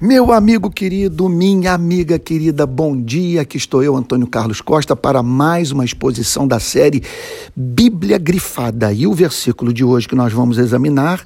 Meu amigo querido, minha amiga querida, bom dia. Aqui estou eu, Antônio Carlos Costa, para mais uma exposição da série Bíblia Grifada. E o versículo de hoje que nós vamos examinar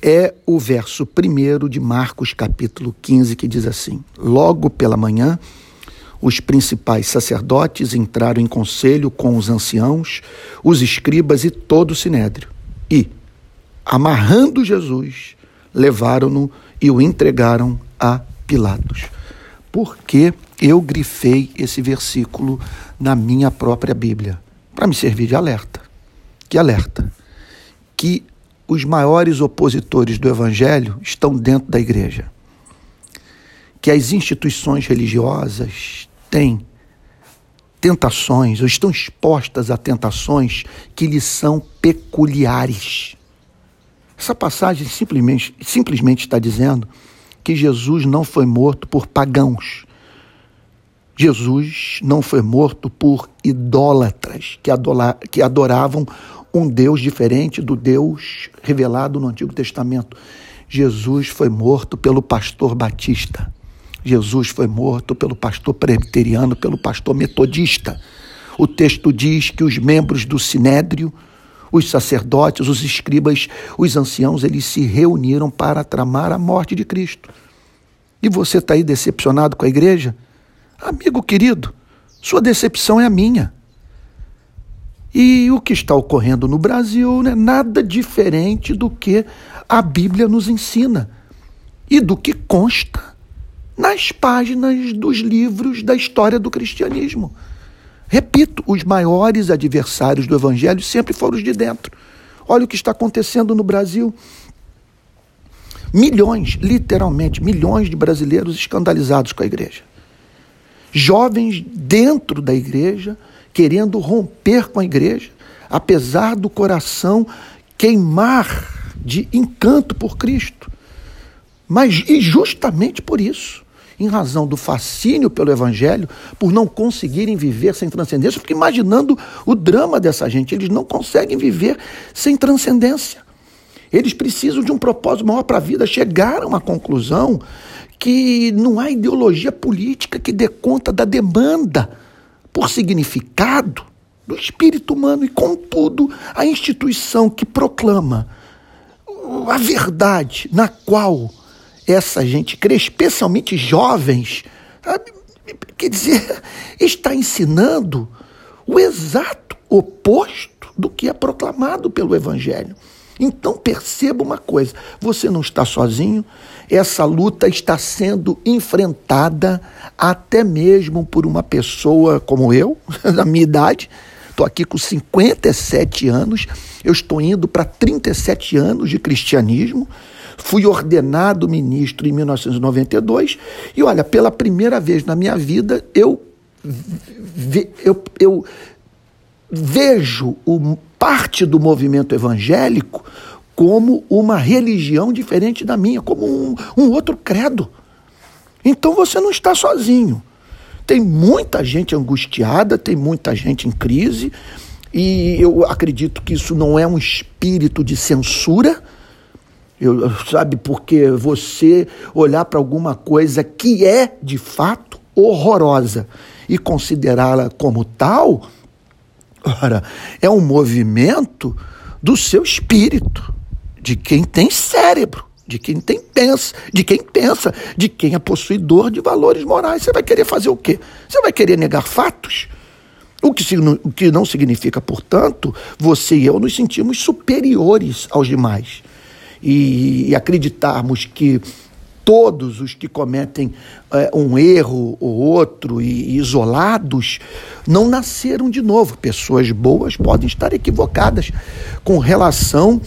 é o verso 1 de Marcos, capítulo 15, que diz assim: Logo pela manhã, os principais sacerdotes entraram em conselho com os anciãos, os escribas e todo o sinédrio. E, amarrando Jesus, levaram-no e o entregaram a Pilatos. Porque eu grifei esse versículo na minha própria Bíblia? Para me servir de alerta. Que alerta? Que os maiores opositores do Evangelho estão dentro da igreja. Que as instituições religiosas têm tentações, ou estão expostas a tentações que lhes são peculiares. Essa passagem simplesmente, simplesmente está dizendo que Jesus não foi morto por pagãos. Jesus não foi morto por idólatras que, que adoravam um Deus diferente do Deus revelado no Antigo Testamento. Jesus foi morto pelo pastor batista. Jesus foi morto pelo pastor presbiteriano, pelo pastor metodista. O texto diz que os membros do sinédrio, os sacerdotes, os escribas, os anciãos, eles se reuniram para tramar a morte de Cristo. E você está aí decepcionado com a igreja? Amigo querido, sua decepção é a minha. E o que está ocorrendo no Brasil não é nada diferente do que a Bíblia nos ensina e do que consta nas páginas dos livros da história do cristianismo. Repito, os maiores adversários do Evangelho sempre foram os de dentro. Olha o que está acontecendo no Brasil. Milhões, literalmente, milhões de brasileiros escandalizados com a igreja. Jovens dentro da igreja querendo romper com a igreja, apesar do coração queimar de encanto por Cristo. Mas e justamente por isso em razão do fascínio pelo Evangelho, por não conseguirem viver sem transcendência. Fico imaginando o drama dessa gente. Eles não conseguem viver sem transcendência. Eles precisam de um propósito maior para a vida. Chegaram à conclusão que não há ideologia política que dê conta da demanda por significado do espírito humano. E, contudo, a instituição que proclama a verdade na qual essa gente crê, especialmente jovens, quer dizer, está ensinando o exato oposto do que é proclamado pelo Evangelho. Então perceba uma coisa: você não está sozinho, essa luta está sendo enfrentada até mesmo por uma pessoa como eu, da minha idade. Estou aqui com 57 anos, eu estou indo para 37 anos de cristianismo. Fui ordenado ministro em 1992 e, olha, pela primeira vez na minha vida, eu, eu, eu vejo o, parte do movimento evangélico como uma religião diferente da minha, como um, um outro credo. Então você não está sozinho. Tem muita gente angustiada, tem muita gente em crise, e eu acredito que isso não é um espírito de censura, eu, sabe, porque você olhar para alguma coisa que é de fato horrorosa e considerá-la como tal, ora, é um movimento do seu espírito, de quem tem cérebro, de quem tem pensa, de quem pensa, de quem é possuidor de valores morais. Você vai querer fazer o quê? Você vai querer negar fatos? O que, o que não significa, portanto, você e eu nos sentimos superiores aos demais e, e acreditarmos que todos os que cometem é, um erro ou outro e isolados não nasceram de novo. Pessoas boas podem estar equivocadas com relação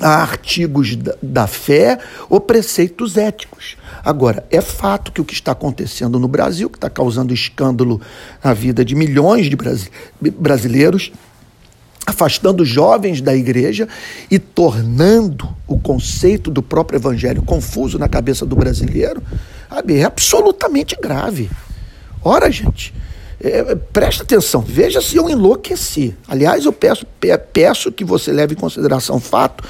a artigos da, da fé ou preceitos éticos. Agora, é fato que o que está acontecendo no Brasil, que está causando escândalo na vida de milhões de brasileiros, afastando jovens da igreja e tornando o conceito do próprio evangelho confuso na cabeça do brasileiro, sabe, é absolutamente grave. Ora, gente, é, presta atenção, veja se eu enlouqueci. Aliás, eu peço, peço que você leve em consideração o fato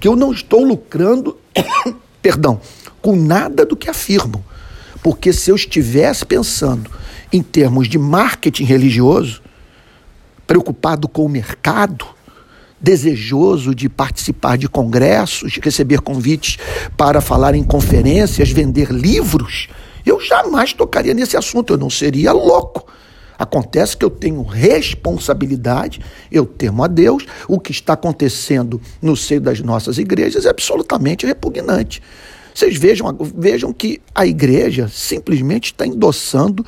que eu não estou lucrando, perdão, com nada do que afirmam. Porque se eu estivesse pensando em termos de marketing religioso, preocupado com o mercado, desejoso de participar de congressos, receber convites para falar em conferências, vender livros, eu jamais tocaria nesse assunto, eu não seria louco. Acontece que eu tenho responsabilidade, eu temo a Deus. O que está acontecendo no seio das nossas igrejas é absolutamente repugnante. Vocês vejam, vejam que a igreja simplesmente está endossando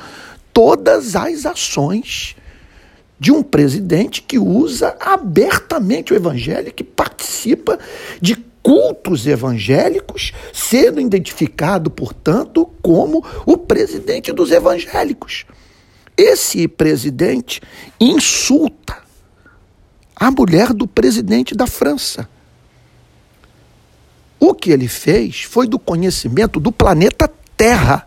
todas as ações de um presidente que usa abertamente o evangelho, que participa de cultos evangélicos, sendo identificado, portanto, como o presidente dos evangélicos. Esse presidente insulta a mulher do presidente da França. O que ele fez foi do conhecimento do planeta Terra.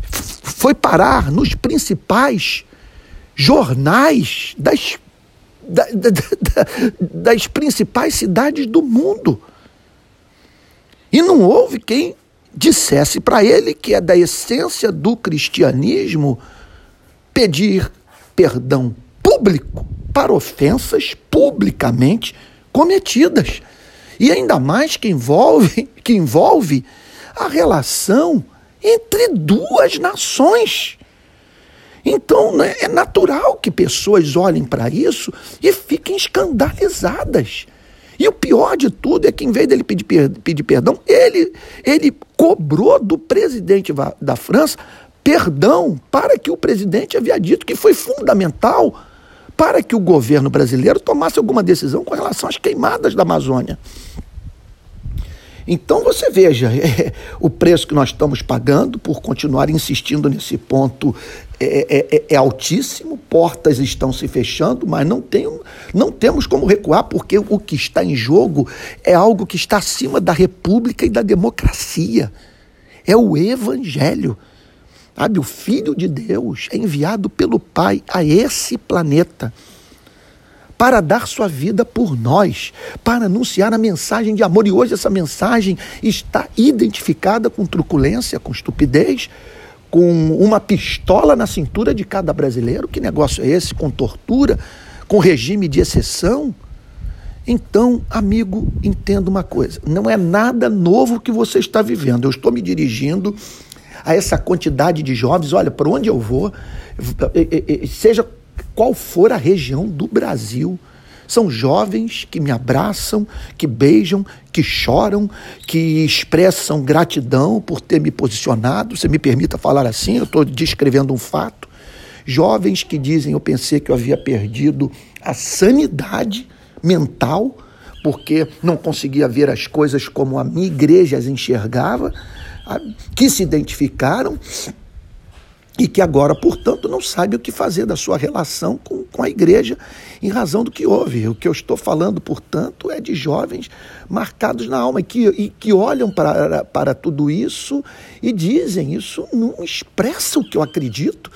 Foi parar nos principais jornais das, da, da, da, das principais cidades do mundo. E não houve quem dissesse para ele que é da essência do cristianismo pedir perdão público para ofensas publicamente cometidas. E ainda mais que envolve, que envolve a relação entre duas nações. Então, né, é natural que pessoas olhem para isso e fiquem escandalizadas. E o pior de tudo é que, em vez dele pedir, pedir perdão, ele, ele cobrou do presidente da França perdão para que o presidente havia dito que foi fundamental para que o governo brasileiro tomasse alguma decisão com relação às queimadas da Amazônia. Então você veja é, o preço que nós estamos pagando por continuar insistindo nesse ponto é, é, é, é, altíssimo, portas estão se fechando, mas não, tem, não temos como recuar, porque o que está em jogo é algo que está acima da república e da democracia. É o Evangelho. Sabe, o Filho de Deus é enviado pelo Pai a esse planeta para dar sua vida por nós, para anunciar a mensagem de amor. E hoje essa mensagem está identificada com truculência, com estupidez, com uma pistola na cintura de cada brasileiro. Que negócio é esse? Com tortura, com regime de exceção? Então, amigo, entenda uma coisa: não é nada novo que você está vivendo. Eu estou me dirigindo a essa quantidade de jovens. Olha, para onde eu vou, seja qual for a região do Brasil. São jovens que me abraçam, que beijam, que choram, que expressam gratidão por ter me posicionado. Você me permita falar assim, eu estou descrevendo um fato. Jovens que dizem: Eu pensei que eu havia perdido a sanidade mental, porque não conseguia ver as coisas como a minha igreja as enxergava, que se identificaram e que agora, portanto, não sabe o que fazer da sua relação com, com a igreja em razão do que houve. O que eu estou falando, portanto, é de jovens marcados na alma que, e que olham para, para tudo isso e dizem: Isso não expressa o que eu acredito.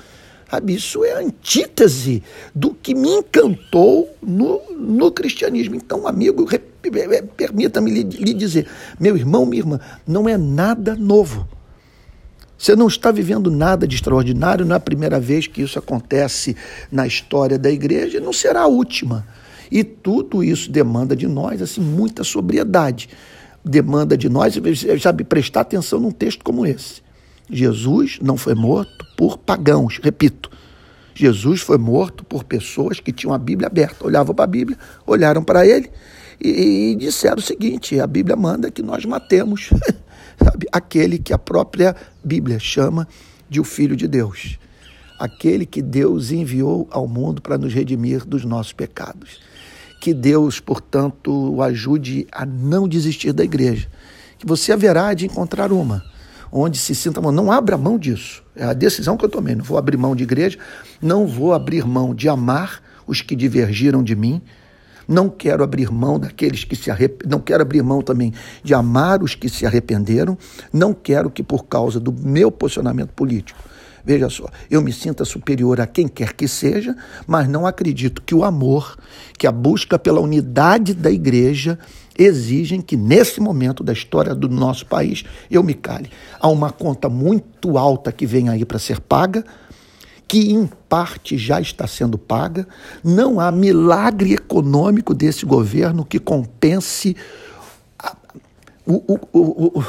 Isso é a antítese do que me encantou no, no cristianismo. Então, amigo, permita-me lhe dizer: meu irmão, minha irmã, não é nada novo você não está vivendo nada de extraordinário, não é a primeira vez que isso acontece na história da igreja, não será a última. E tudo isso demanda de nós assim muita sobriedade. Demanda de nós, sabe, prestar atenção num texto como esse. Jesus não foi morto por pagãos, repito. Jesus foi morto por pessoas que tinham a Bíblia aberta, olhavam para a Bíblia, olharam para ele e, e disseram o seguinte: a Bíblia manda que nós matemos sabe? Aquele que a própria Bíblia chama de o Filho de Deus. Aquele que Deus enviou ao mundo para nos redimir dos nossos pecados. Que Deus, portanto, o ajude a não desistir da igreja. Que você haverá de encontrar uma onde se sinta, não abra mão disso. É a decisão que eu tomei. Não vou abrir mão de igreja, não vou abrir mão de amar os que divergiram de mim, não quero abrir mão daqueles que se arrep... não quero abrir mão também de amar os que se arrependeram, não quero que por causa do meu posicionamento político Veja só, eu me sinta superior a quem quer que seja, mas não acredito que o amor, que a busca pela unidade da igreja exigem que, nesse momento da história do nosso país, eu me cale. Há uma conta muito alta que vem aí para ser paga, que em parte já está sendo paga. Não há milagre econômico desse governo que compense a, o, o, o,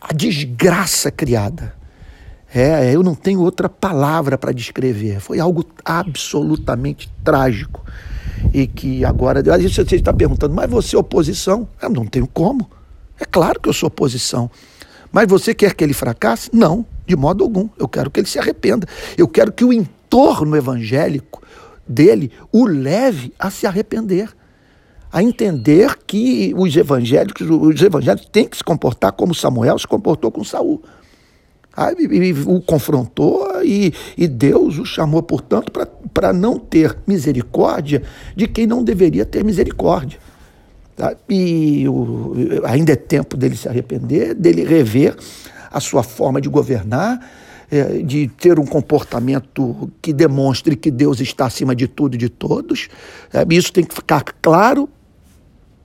a desgraça criada. É, eu não tenho outra palavra para descrever. Foi algo absolutamente trágico e que agora. A gente você está perguntando, mas você é oposição? Eu não tenho como. É claro que eu sou oposição. Mas você quer que ele fracasse? Não, de modo algum. Eu quero que ele se arrependa. Eu quero que o entorno evangélico dele o leve a se arrepender. A entender que os evangélicos, os evangélicos têm que se comportar como Samuel se comportou com Saul. Aí, o confrontou e, e Deus o chamou, portanto, para não ter misericórdia de quem não deveria ter misericórdia. Tá? E o, ainda é tempo dele se arrepender, dele rever a sua forma de governar, é, de ter um comportamento que demonstre que Deus está acima de tudo e de todos. É, isso tem que ficar claro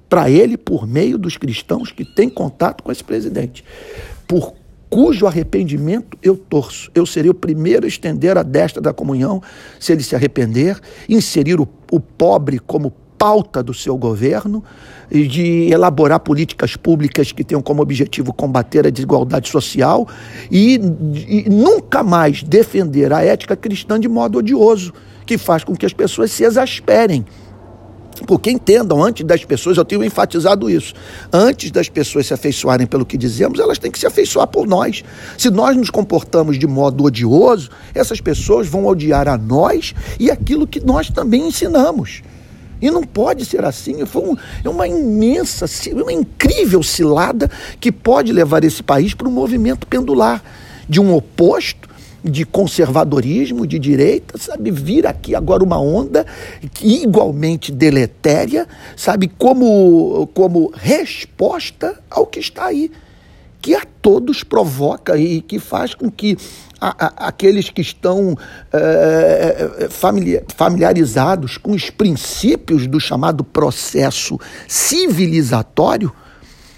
para ele por meio dos cristãos que têm contato com esse presidente. Por cujo arrependimento eu torço. Eu serei o primeiro a estender a destra da comunhão, se ele se arrepender, inserir o, o pobre como pauta do seu governo de elaborar políticas públicas que tenham como objetivo combater a desigualdade social e, e nunca mais defender a ética cristã de modo odioso, que faz com que as pessoas se exasperem porque entendam, antes das pessoas, eu tenho enfatizado isso, antes das pessoas se afeiçoarem pelo que dizemos, elas têm que se afeiçoar por nós. Se nós nos comportamos de modo odioso, essas pessoas vão odiar a nós e aquilo que nós também ensinamos. E não pode ser assim. Foi um, é uma imensa, uma incrível cilada que pode levar esse país para um movimento pendular de um oposto de conservadorismo, de direita, sabe, vir aqui agora uma onda igualmente deletéria, sabe, como, como resposta ao que está aí, que a todos provoca e que faz com que a, a, aqueles que estão é, familiarizados com os princípios do chamado processo civilizatório,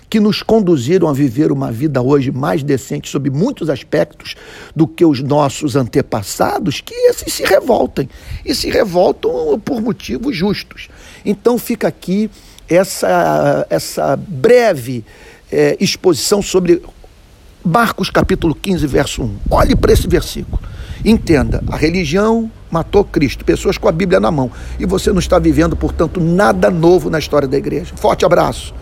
que nos conduziram a viver uma vida hoje mais decente sob muitos aspectos do que os nossos antepassados, que esses se revoltem e se revoltam por motivos justos. Então fica aqui essa, essa breve é, exposição sobre Marcos capítulo 15, verso 1. Olhe para esse versículo. Entenda, a religião matou Cristo, pessoas com a Bíblia na mão. E você não está vivendo, portanto, nada novo na história da igreja. Forte abraço.